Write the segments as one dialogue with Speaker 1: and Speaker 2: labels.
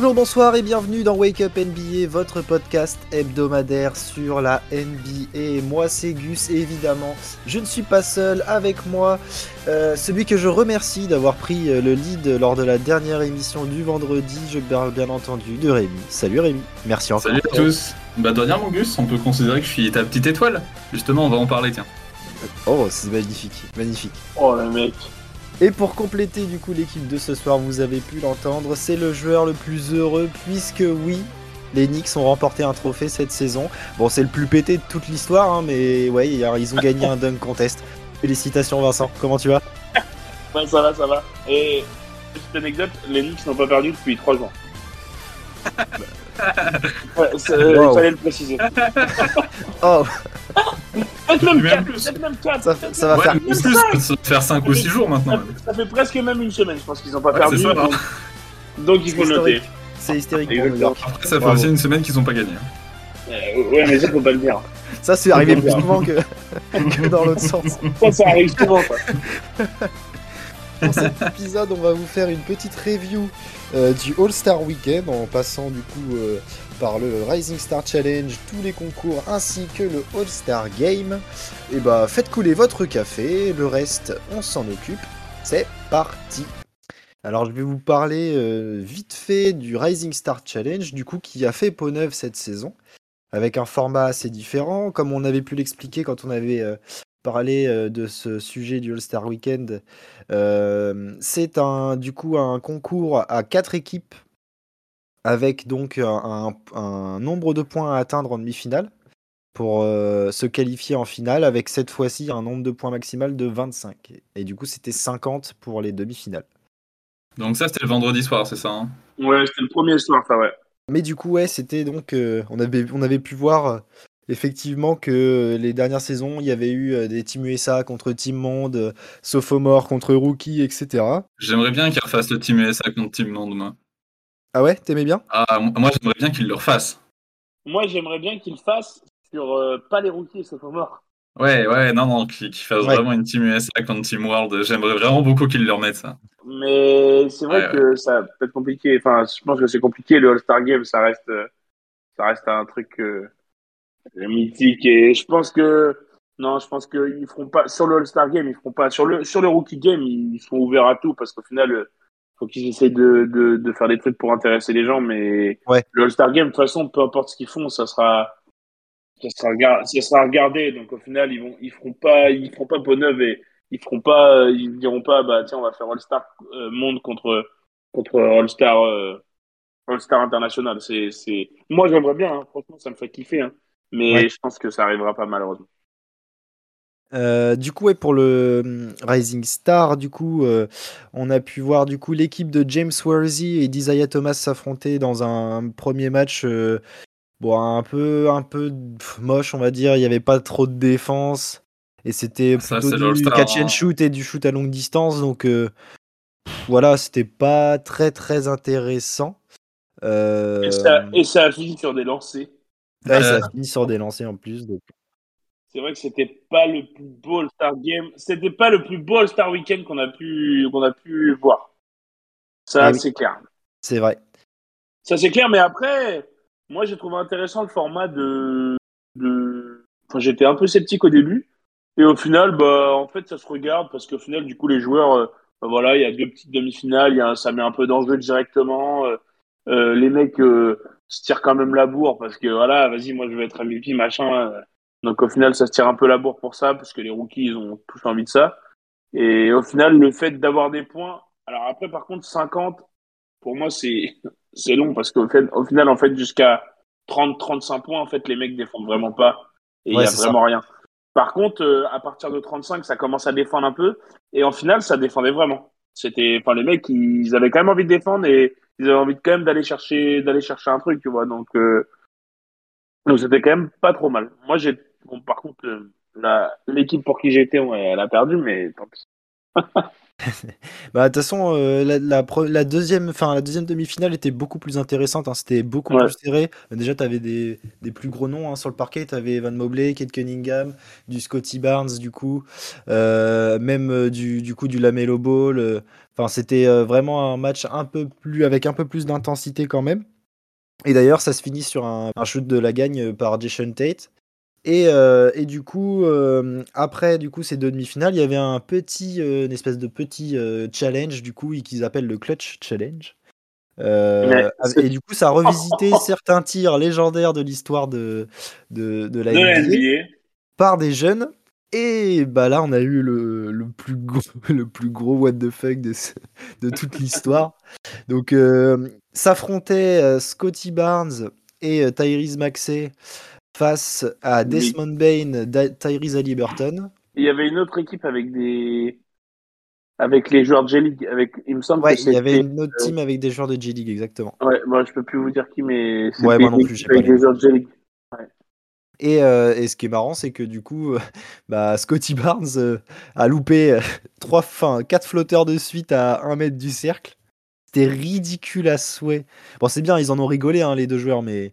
Speaker 1: Bonjour, bonsoir et bienvenue dans Wake Up NBA, votre podcast hebdomadaire sur la NBA. Moi c'est Gus et évidemment je ne suis pas seul avec moi, euh, celui que je remercie d'avoir pris euh, le lead lors de la dernière émission du vendredi, je parle bien entendu de Rémi. Salut Rémi, merci encore.
Speaker 2: Salut à tous. Bah de rien mon Gus, on peut considérer que je suis ta petite étoile. Justement on va en parler tiens.
Speaker 1: Oh c'est magnifique, magnifique.
Speaker 3: Oh le mec.
Speaker 1: Et pour compléter du coup l'équipe de ce soir, vous avez pu l'entendre, c'est le joueur le plus heureux puisque oui, les Knicks ont remporté un trophée cette saison. Bon, c'est le plus pété de toute l'histoire, hein, mais ouais, ils ont gagné un dunk contest. Félicitations Vincent, comment tu vas?
Speaker 3: Ouais, ça va, ça va. Et petite anecdote, les Knicks n'ont pas perdu depuis 3 jours. Ouais,
Speaker 1: Wow.
Speaker 3: il fallait le préciser.
Speaker 1: Oh,
Speaker 3: Peut-être même
Speaker 2: Même
Speaker 3: 4,
Speaker 2: plus.
Speaker 3: peut-être même 4.
Speaker 1: ça, ça va
Speaker 2: Ouais,
Speaker 1: faire
Speaker 2: mais plus, ça va faire 5 ou 6 jours maintenant.
Speaker 3: Ça fait presque même une semaine, je pense qu'ils n'ont pas
Speaker 2: Ouais,
Speaker 3: perdu.
Speaker 2: c'est ça, hein.
Speaker 3: donc, donc il faut noter.
Speaker 1: historique. C'est hystérique pour New
Speaker 3: Exactement.
Speaker 1: York.
Speaker 2: Après ça fait
Speaker 1: Bravo.
Speaker 2: aussi une semaine qu'ils ont pas gagné. hein.
Speaker 3: Euh, ouais, mais ça, faut pas le dire.
Speaker 1: Ça, c'est arrivé plus souvent que, que dans l'autre sens.
Speaker 3: Ça, ça arrive souvent, quoi.
Speaker 1: Dans cet épisode, on va vous faire une petite review euh, du All-Star Weekend en passant du coup euh, par le Rising Star Challenge, tous les concours ainsi que le All-Star Game. Et bah, faites couler votre café, le reste, on s'en occupe. C'est parti! Alors, je vais vous parler euh, vite fait du Rising Star Challenge, du coup, qui a fait peau neuve cette saison, avec un format assez différent, comme on avait pu l'expliquer quand on avait parlé euh, de ce sujet du All-Star Weekend. Euh, c'est un, du coup un concours à quatre équipes, avec donc un, un- un nombre de points à atteindre en demi-finale pour euh, se qualifier en finale, avec cette fois-ci un nombre de points maximal de 25. Et du coup, c'était 50 pour les demi-finales.
Speaker 2: Donc ça c'était le vendredi soir, c'est ça hein?
Speaker 3: Ouais, c'était le premier soir, ça, ouais.
Speaker 1: Mais du coup, ouais, c'était donc. euh, on, avait, on avait pu voir euh, effectivement que les dernières saisons, il y avait eu euh, des Team USA contre Team Monde, euh, Sophomore contre Rookie, etc.
Speaker 2: J'aimerais bien qu'ils refassent le Team USA contre Team Monde, moi.
Speaker 1: Ah ouais, t'aimais bien?
Speaker 2: Ah, moi j'aimerais bien qu'ils le refassent.
Speaker 3: Moi, j'aimerais bien qu'ils fassent sur euh, pas les rookies, pas mort.
Speaker 2: Ouais, ouais, non, non, qu'ils qu'ils fassent
Speaker 1: Ouais.
Speaker 2: vraiment une Team USA contre Team World. J'aimerais vraiment beaucoup qu'ils le remettent, ça.
Speaker 3: Mais c'est vrai
Speaker 2: Ouais,
Speaker 3: que ça peut être compliqué. Enfin, je pense que c'est compliqué. Le All-Star Game, ça reste, euh, ça reste un truc euh, mythique. Et je pense que, non, je pense qu'ils feront pas, sur le All-Star Game, ils feront pas, sur le, sur le Rookie Game, ils sont ouverts à tout parce qu'au final, euh, faut qu'ils essayent de, de, de faire des trucs pour intéresser les gens. Mais
Speaker 1: Ouais.
Speaker 3: le All-Star Game, de toute façon, peu importe ce qu'ils font, ça sera, ça sera, ça sera regardé. Donc au final, ils vont, ils feront pas, ils feront pas peau neuve et ils feront pas, euh, ils diront pas, bah tiens, on va faire All-Star euh, monde contre contre All-Star euh, All-Star international. C'est, c'est, moi j'aimerais bien. hein. Franchement, ça me fait kiffer. hein. Mais
Speaker 1: Ouais.
Speaker 3: je pense que ça arrivera pas malheureusement.
Speaker 1: Euh, du coup, ouais, pour le hum, Rising Star, du coup, euh, on a pu voir du coup l'équipe de James Worthy et d'Isaiah Thomas s'affronter dans un premier match, euh, bon, un peu, un peu pff, moche, on va dire. Il n'y avait pas trop de défense et c'était plutôt du catch and
Speaker 2: hein.
Speaker 1: shoot et du shoot à longue distance. Donc euh, pff, voilà, c'était pas très très intéressant. Euh,
Speaker 3: Et, ça, et ça a fini sur des lancers.
Speaker 1: Ouais, ça
Speaker 2: Euh.
Speaker 1: a fini sur des lancers en plus. donc.
Speaker 3: C'est vrai que c'était pas le plus beau All-Star Game. C'était pas le plus beau All-Star Weekend qu'on a pu qu'on a pu voir. Ça,
Speaker 1: oui.
Speaker 3: c'est clair.
Speaker 1: C'est vrai.
Speaker 3: Ça, c'est clair. Mais après, moi, j'ai trouvé intéressant le format de. de... Enfin, j'étais un peu sceptique au début. Et au final, bah, en fait, ça se regarde parce qu'au final, du coup, les joueurs, euh, bah, voilà, il y a deux petites demi-finales, ça met un peu d'enjeu directement. euh, euh, les mecs euh, se tirent quand même la bourre parce que voilà, vas-y, moi, je vais être MVP, machin. euh. Donc, au final, ça se tire un peu la bourre pour ça parce que les rookies, ils ont tous envie de ça. Et au final, le fait d'avoir des points. Alors, après, par contre, 50, pour moi, c'est c'est long parce qu'au fait, au final, en fait, jusqu'à 30-35 points, en fait, les mecs défendent vraiment pas. Et il
Speaker 1: Ouais,
Speaker 3: y a
Speaker 1: ça.
Speaker 3: vraiment rien. Par contre, euh, à partir de 35, ça commence à défendre un peu. Et en finale, ça défendait vraiment. C'était, enfin, les mecs, ils avaient quand même envie de défendre et ils avaient envie de, quand même d'aller chercher, d'aller chercher un truc, tu vois. Donc, euh, donc c'était quand même pas trop mal. Moi, j'ai, bon, par contre, euh, l'équipe pour qui j'étais, ouais, elle a perdu, mais tant pis.
Speaker 1: Bah, de toute façon, euh, la, la pre- la deuxième, la deuxième demi-finale était beaucoup plus intéressante. hein, C'était beaucoup
Speaker 3: Ouais.
Speaker 1: plus serré. Déjà, tu avais des, des plus gros noms hein, sur le parquet. Tu avais Evan Mobley, Kate Cunningham, du Scotty Barnes, du coup, euh, même euh, du, du coup du Lamelo Ball. euh. Enfin, c'était euh, vraiment un match un peu plus avec un peu plus d'intensité quand même. Et d'ailleurs, ça se finit sur un, un shoot de la gagne par Jason Tate. Et, euh, et du coup, euh, après du coup, ces deux demi-finales, il y avait un petit, euh, une espèce de petit challenge, du coup, qu'ils appellent le Clutch Challenge.
Speaker 3: Ouais,
Speaker 1: et du coup, ça a revisité certains tirs légendaires de l'histoire de, de, de la
Speaker 3: de la
Speaker 1: NBA par des jeunes. Et bah là, on a eu le, le plus gros, le plus gros what the fuck de, ce- de toute l'histoire. Donc, s'affrontaient Scotty Barnes et Tyrese Maxey face à. Desmond Bain, Tyrese Halliburton.
Speaker 3: Il y avait une autre équipe avec des. Avec les joueurs de G-League. Avec... Il me semble
Speaker 1: Ouais,
Speaker 3: que
Speaker 1: il y avait une autre team avec des joueurs de G-League, exactement.
Speaker 3: Ouais, moi je peux plus vous dire qui, mais c'était
Speaker 1: Ouais, moi non plus,
Speaker 3: avec des joueurs de G-League.
Speaker 1: Et, euh, et ce qui est marrant, c'est que du coup, euh, bah, Scotty Barnes euh, a loupé euh, trois, enfin, quatre flotteurs de suite à un mètre du cercle. C'était ridicule à souhait. Bon, c'est bien, ils en ont rigolé, hein, les deux joueurs, mais,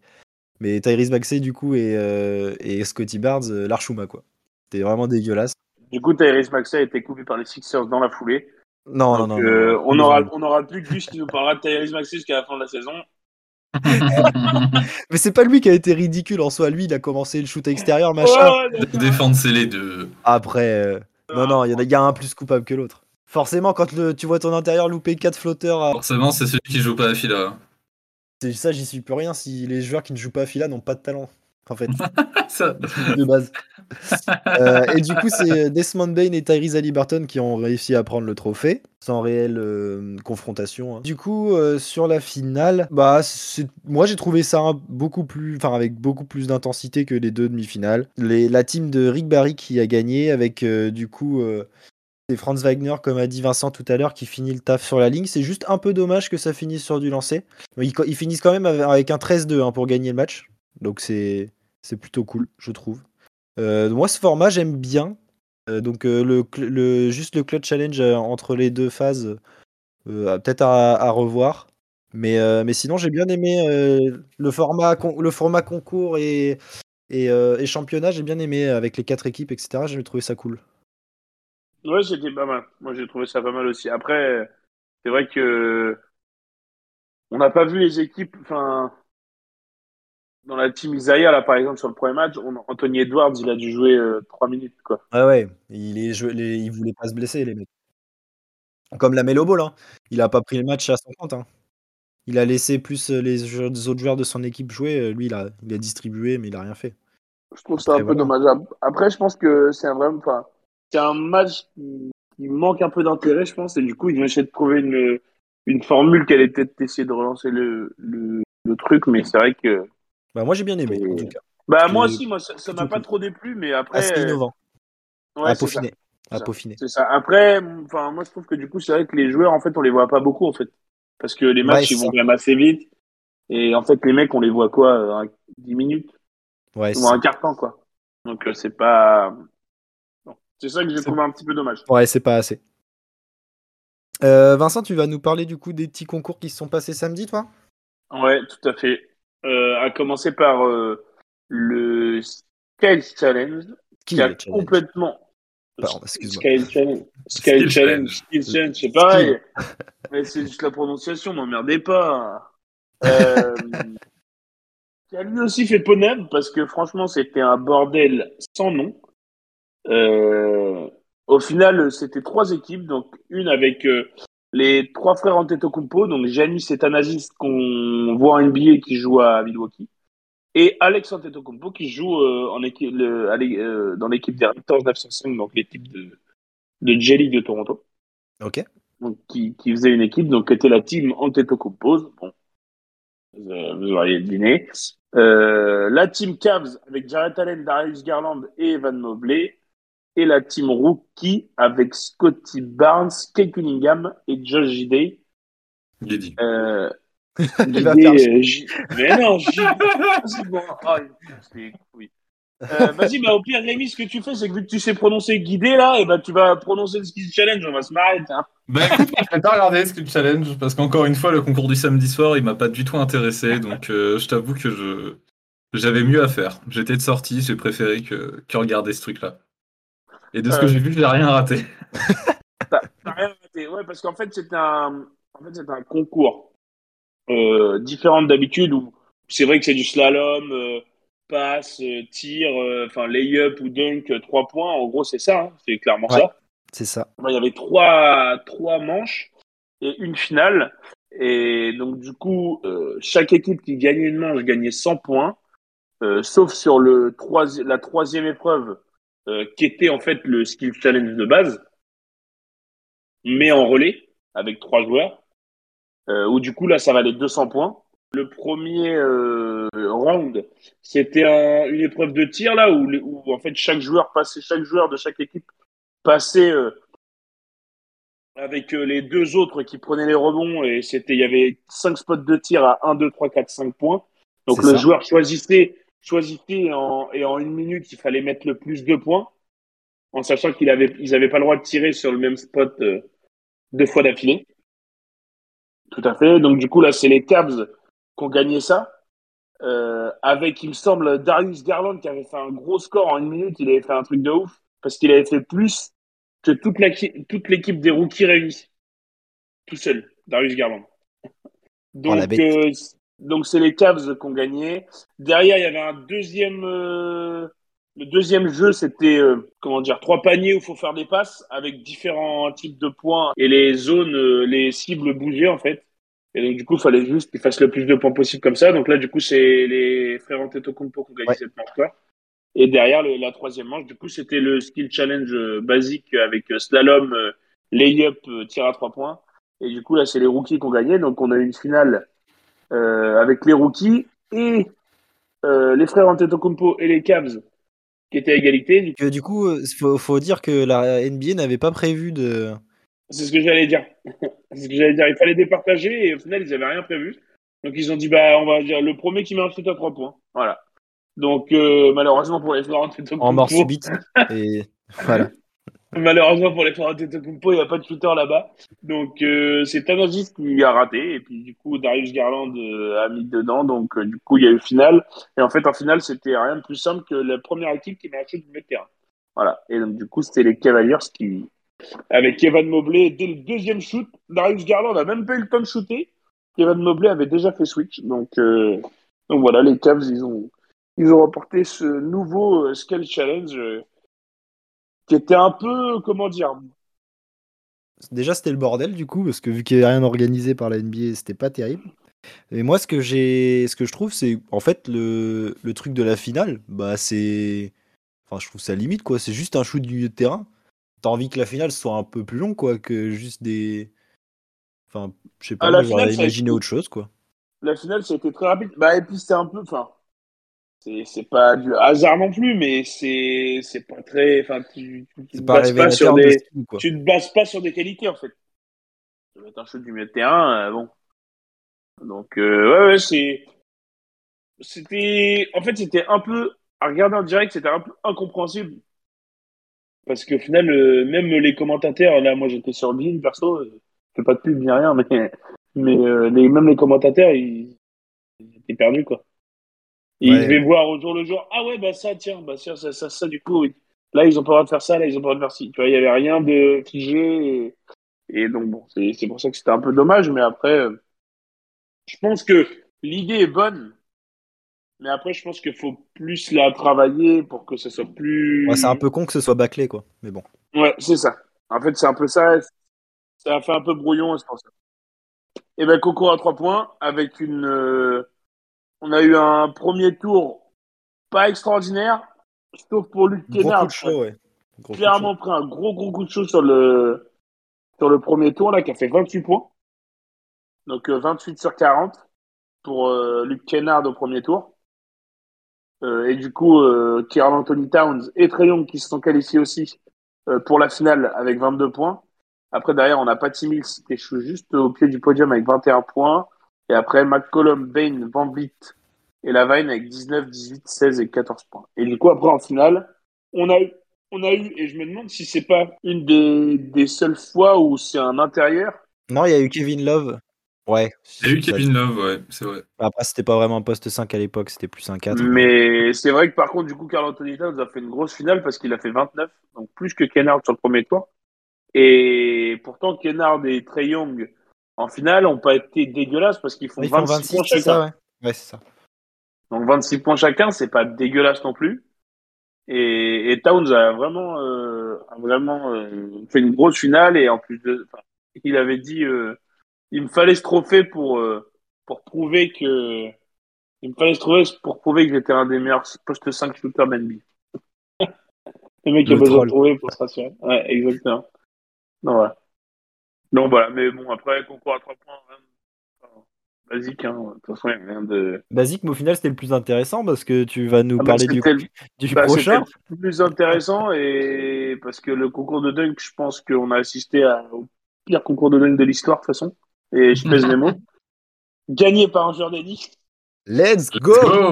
Speaker 1: mais Tyrese Maxey, du coup, et, euh, et Scotty Barnes, euh, l'archouma, quoi. C'était vraiment dégueulasse.
Speaker 3: Du coup, Tyrese Maxey a été coupé par les Sixers dans la foulée.
Speaker 1: Non,
Speaker 3: Donc,
Speaker 1: non, non.
Speaker 3: euh,
Speaker 1: non.
Speaker 3: on aura, on aura plus que Gus qui nous parlera de Tyrese Maxey jusqu'à la fin de la saison.
Speaker 1: Mais c'est pas lui qui a été ridicule en soi. Lui, il a commencé le shoot extérieur, machin.
Speaker 3: Ouais, ouais, d'accord.
Speaker 2: Défendre, c'est les deux.
Speaker 1: Après, euh, non, non, il y en a, il y a un plus coupable que l'autre. Forcément, quand le, tu vois ton intérieur louper quatre flotteurs à,
Speaker 2: Forcément, c'est celui qui joue pas à fila.
Speaker 1: C'est ça, j'y suis plus rien si les joueurs qui ne jouent pas à Fila n'ont pas de talent. En fait,
Speaker 2: Ça.
Speaker 1: de base. Euh, et du coup, c'est Desmond Bain et Tyrese Halliburton qui ont réussi à prendre le trophée, sans réelle euh, confrontation. hein. Du coup, euh, sur la finale, bah, moi j'ai trouvé ça un- beaucoup plus, enfin avec beaucoup plus d'intensité que les deux demi-finales. Les- La team de Rick Barry qui a gagné avec du coup. C'est Franz Wagner, comme a dit Vincent tout à l'heure, qui finit le taf sur la ligne. C'est juste un peu dommage que ça finisse sur du lancer. Ils, finissent quand même avec- un 13-2 hein, pour gagner le match. Donc c'est plutôt cool, je trouve. Euh, moi, ce format, j'aime bien. Euh, donc euh, le, juste le clutch challenge entre les deux phases, peut-être à, revoir. Mais, sinon, j'ai bien aimé le, format concours et, et championnat. J'ai bien aimé avec les quatre équipes, etc. J'ai trouvé ça cool.
Speaker 3: Ouais, c'était pas mal. Moi, j'ai trouvé ça pas mal aussi. Après, c'est vrai que on n'a pas vu les équipes. Enfin, dans la team Isaiah, là, par exemple, sur le premier match, on- Anthony Edwards, il a dû jouer euh, 3 minutes, quoi.
Speaker 1: Ah ouais, il, est, joué- les, il voulait pas se blesser, les mecs. Comme la Melo Ball, hein. il a pas pris le match à son compte. hein. Il a laissé plus euh, les, autres joueurs de son équipe jouer. Euh, Lui, il a, il a distribué, mais il a rien fait.
Speaker 3: Je trouve ça un peu
Speaker 1: voilà.
Speaker 3: dommageable. Après, je pense que c'est un vrai, enfin, c'est un match qui, qui manque un peu d'intérêt, je pense, et du coup, ils vont essayer de trouver une, une formule qui allait peut-être essayer de relancer le, le, le truc, mais c'est vrai que,
Speaker 1: Bah, moi, j'ai bien aimé, en tout cas.
Speaker 3: bah, moi aussi, moi, ça, m'a pas trop déplu, mais après,
Speaker 1: Assez innovant,
Speaker 3: ouais,
Speaker 1: à
Speaker 3: c'est ça.
Speaker 1: peaufiner. À
Speaker 3: ça.
Speaker 1: peaufiner.
Speaker 3: C'est ça. Après, enfin, moi, je trouve que du coup, c'est vrai que les joueurs, en fait, on les voit pas beaucoup, en fait. Parce que les matchs, ils vont quand même assez vite. Et en fait, les mecs, on les voit quoi, euh, 10 minutes?
Speaker 1: Ouais,
Speaker 3: ou un quart temps, quoi. Donc, euh, c'est pas. C'est ça que j'ai trouvé un petit peu dommage.
Speaker 1: ouais, c'est pas assez. Euh, Vincent, tu vas nous parler du coup des petits concours qui se sont passés samedi, toi?
Speaker 3: Ouais, tout à fait. Euh, à commencer par euh, le Scale Challenge,
Speaker 1: Qui
Speaker 3: qui a
Speaker 1: challenge?
Speaker 3: complètement.
Speaker 1: Pardon.
Speaker 3: Scale Challenge. Scale Challenge. Skill Challenge, c'est pareil. Mais c'est juste la prononciation, m'emmerdez pas. Euh, qui a lui aussi fait neuve parce que franchement, c'était un bordel sans nom. Euh, au final, c'était trois équipes, donc une avec euh, les trois frères Antetokounmpo, donc Janis et Thanasis qu'on voit en NBA et qui joue à Milwaukee, et Alex Antetokounmpo qui joue euh, en équipe, le- à l'é- dans l'équipe des Raptors 905, donc l'équipe de, de J-League de Toronto
Speaker 1: Ok.
Speaker 3: donc, qui, qui faisait une équipe, donc qui était la team Antetokounmpo. Bon, vous, auriez deviné. La team Cavs avec Jarrett Allen, Darius Garland et Evan Mobley. Et la team Rookie avec Scotty Barnes, Kate Cunningham et Josh Gidey. Euh, Gidey, euh, Mais non, Gidey. bon. Ah, couilles. Euh, Vas-y, bah, au pire, Rémi, ce que tu fais, c'est que vu que tu sais prononcer guidé là, et bah, tu vas prononcer le skill challenge, on va se marrer. hein.
Speaker 2: Bah écoute, je vais pas regarder Skill Challenge parce qu'encore une fois, le concours du samedi soir, il m'a pas du tout intéressé. Donc euh, je t'avoue que je j'avais mieux à faire. J'étais de sortie, j'ai préféré que, que regarder ce truc-là. Et de ce que
Speaker 3: Euh.
Speaker 2: j'ai vu, j'ai rien raté.
Speaker 3: T'as rien raté. Ouais, parce qu'en fait, c'était un, en fait, c'était un concours euh, différent d'habitude où c'est vrai que c'est du slalom, euh, passe, euh, tir, euh, enfin lay-up ou dunk, euh, trois points. En gros, c'est ça. hein. c'est clairement
Speaker 1: Ouais.
Speaker 3: ça.
Speaker 1: C'est ça.
Speaker 3: Il y avait trois, trois manches et une finale. Et donc, du coup, euh, chaque équipe qui gagnait une manche gagnait 100 points, euh, sauf sur le troisi- la troisième épreuve, euh, qui était en fait le skill challenge de base, mais en relais, avec trois joueurs, euh, où du coup, là, ça valait 200 points. Le premier euh, round, c'était un- une épreuve de tir, là, où, en fait chaque joueur passait, chaque joueur de chaque équipe passait euh, avec les deux autres qui prenaient les rebonds et c'était il y avait cinq spots de tir à 1 2 3 4 5 points. Donc le
Speaker 1: ça.
Speaker 3: joueur choisissait choisissait en, et en une minute, il fallait mettre le plus de points en sachant qu'ils avaient ils avaient pas le droit de tirer sur le même spot euh, deux fois d'affilée. Tout à fait. Donc du coup là, c'est les Cavs qui ont gagné ça. Euh, avec, il me semble, Darius Garland qui avait fait un gros score en une minute. Il avait fait un truc de ouf parce qu'il avait fait plus que toute la- toute l'équipe des rookies réunis. Tout seul, Darius Garland. Donc,
Speaker 1: Oh, la bête.
Speaker 3: euh, donc c'est les Cavs qui ont gagné. Derrière, il y avait un deuxième. euh, le deuxième jeu, c'était euh, comment dire trois paniers où il faut faire des passes avec différents types de points et les zones, euh, les cibles bougeaient en fait. Et donc du coup, il fallait juste qu'ils fassent le plus de points possible comme ça. Donc là, du coup, c'est les frères Antetokounmpo qui ont gagné
Speaker 1: Ouais.
Speaker 3: cette manche-là. Et derrière, le- la troisième manche, du coup, c'était le skill challenge euh, basique avec euh, slalom, euh, layup, tir à trois points. Et du coup, là, c'est les rookies qui ont gagné. Donc, on a eu une finale avec les rookies et euh, les frères Antetokounmpo et les Cavs qui étaient à égalité. Du coup,
Speaker 1: Que, du coup, il faut, faut dire que la NBA n'avait pas prévu de.
Speaker 3: C'est ce que j'allais dire. c'est ce que j'allais dire. Il fallait départager et au final, ils n'avaient rien prévu. Donc, ils ont dit, bah, on va dire le premier qui met un shoot à trois points. Voilà. Donc, euh, malheureusement pour les frères Antetokounmpo.
Speaker 1: En mort subite. Et voilà.
Speaker 3: Malheureusement pour les frères Antetokounmpo, il n'y a pas de shooter là-bas. Donc euh, c'est Tanagis qui a raté et puis du coup Darius Garland euh, a mis dedans. Donc euh, du coup il y a eu finale et en fait en finale c'était rien de plus simple que la première équipe qui shoot du de terrain. Voilà et donc du coup c'était les Cavaliers qui avec Kevin Mobley dès le deuxième shoot, Darius Garland a même pas eu le temps de shooter. Kevin Mobley avait déjà fait switch donc euh, donc voilà les Cavs ils ont ils ont remporté ce nouveau Scale Challenge qui était un peu comment dire
Speaker 1: Déjà, c'était le bordel, du coup, parce que vu qu'il n'y avait rien organisé par la NBA, c'était pas terrible. Et moi, ce que j'ai, ce que je trouve, c'est en fait le, le truc de la finale, bah c'est, enfin, je trouve ça limite quoi. C'est juste un shoot du milieu de terrain. T'as envie que la finale soit un peu plus longue quoi, que juste des, enfin, je sais pas,
Speaker 3: Ah,
Speaker 1: moi, j'aurais imaginé autre chose quoi.
Speaker 3: la finale, ça a été très rapide. Bah, et puis, c'était un peu, enfin, c'est, pas du hasard non plus, mais c'est, pas très, enfin, tu, tu, te bases pas sur
Speaker 1: de
Speaker 3: des, tu te bases pas sur des qualités, en fait. Tu vas mettre un shoot du milieu de terrain, euh, bon. Donc, euh, ouais, ouais, c'est, c'était, en fait, c'était un peu, à regarder en direct, c'était un peu incompréhensible. Parce qu'au final, euh, même les commentateurs, là, moi, j'étais sur Bean, perso, je fais pas de pub ni rien, mais, mais, les, même les commentateurs, ils, ils étaient perdus, quoi. Et
Speaker 1: Ouais.
Speaker 3: Ils devaient voir au jour le jour, ah ouais, bah ça, tiens, bah ça, ça, ça, ça, du coup. Là, ils ont pas le droit de faire ça, là, ils ont pas le droit de faire ci. Tu vois, il y avait rien de figé. Et, et donc, bon, c'est pour ça que c'était un peu dommage, mais après, euh, je pense que l'idée est bonne. Mais après, je pense qu'il faut plus la travailler pour que ça soit plus.
Speaker 1: Ouais, c'est un peu con que ce soit bâclé quoi, mais bon.
Speaker 3: Ouais, c'est ça. En fait, c'est un peu ça. Ça a fait un peu brouillon, c'est pour ça. Et ben, Coco à trois points avec une. euh, on a eu un premier tour pas extraordinaire, sauf pour Luc
Speaker 1: Gros
Speaker 3: Kennard.
Speaker 1: coup de chaud ouais. Gros coup de
Speaker 3: clairement pris un gros gros coup de chaud sur le sur le premier tour là qui a fait 28 points. Donc euh, 28 sur 40 pour euh, Luc Kennard au premier tour. Euh, et du coup, euh, Kieran Anthony Towns et Trey Young qui se sont qualifiés aussi euh, pour la finale avec 22 points. Après, derrière, on a Patty Mills qui échoue juste au pied du podium avec 21 points. Et après, McCollum, Bain, Van Vliet et Lavine avec 19, 18, 16 et 14 points. Et du coup, après, en finale, on a eu on a eu, et je me demande si c'est pas une des, des seules fois où c'est un intérieur.
Speaker 1: Non, il y a eu Kevin Love. Ouais.
Speaker 2: Il y a eu Kevin Love, ouais, c'est vrai.
Speaker 1: Après, c'était pas vraiment un poste 5 à l'époque, c'était plus un 4.
Speaker 3: Mais c'est vrai que par contre, du coup, Carl Anthony Towns a fait une grosse finale parce qu'il a fait 29, donc plus que Kennard sur le premier tour. Et pourtant, Kennard et Trey Young en finale n'ont pas été dégueulasses parce qu'ils font,
Speaker 1: Ils font
Speaker 3: 26
Speaker 1: 26,
Speaker 3: points chacun.
Speaker 1: ça, ouais. Ouais, c'est ça.
Speaker 3: Donc 26 points chacun, c'est pas dégueulasse non plus. Et, et Towns a vraiment, euh, a vraiment euh, fait une grosse finale et en plus de, enfin, il avait dit, euh, il me fallait ce trophée pour euh, pour prouver que, il me fallait ce trophée pour prouver que j'étais un des meilleurs post 5 shooters NBA. Le mec a besoin de trouver pour se rassurer. Ouais, exactement. Non, voilà. Donc voilà, mais bon, après, concours à 3 points, enfin, basique, hein. De toute façon, il n'y a rien de.
Speaker 1: Basique, mais au final, c'était le plus intéressant parce que tu vas nous
Speaker 3: Ah
Speaker 1: parler du,
Speaker 3: le-
Speaker 1: du
Speaker 3: Bah,
Speaker 1: prochain.
Speaker 3: Le plus intéressant et parce que le concours de dunk, je pense qu'on a assisté à- au pire concours de dunk de l'histoire de toute façon. Et je pèse mes mots. Gagné par un joueur des Knicks.
Speaker 1: Let's go
Speaker 2: Go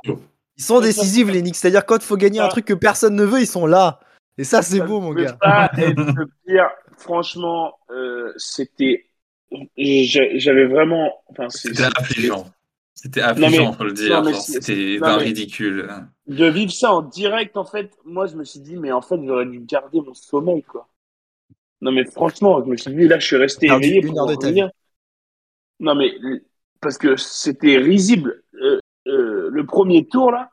Speaker 1: Ils sont décisifs, les Knicks. C'est-à-dire, quand il faut gagner un truc que personne ne veut, ils sont là. Et ça, c'est beau, mon gars.
Speaker 3: pas être le pire. Franchement, euh, c'était. j'a- J'avais vraiment. Enfin,
Speaker 2: C'était affligeant. C'était
Speaker 3: mais-
Speaker 2: affligeant, faut le dire. C'était ridicule.
Speaker 3: de vivre ça en direct, en fait, moi, je me suis dit, mais en fait, j'aurais dû garder mon sommeil, quoi. Non, mais franchement, je me suis dit, là, je suis resté éveillé
Speaker 1: une
Speaker 3: pour revenir. Non, mais parce que c'était risible. Euh, euh, le premier tour, là,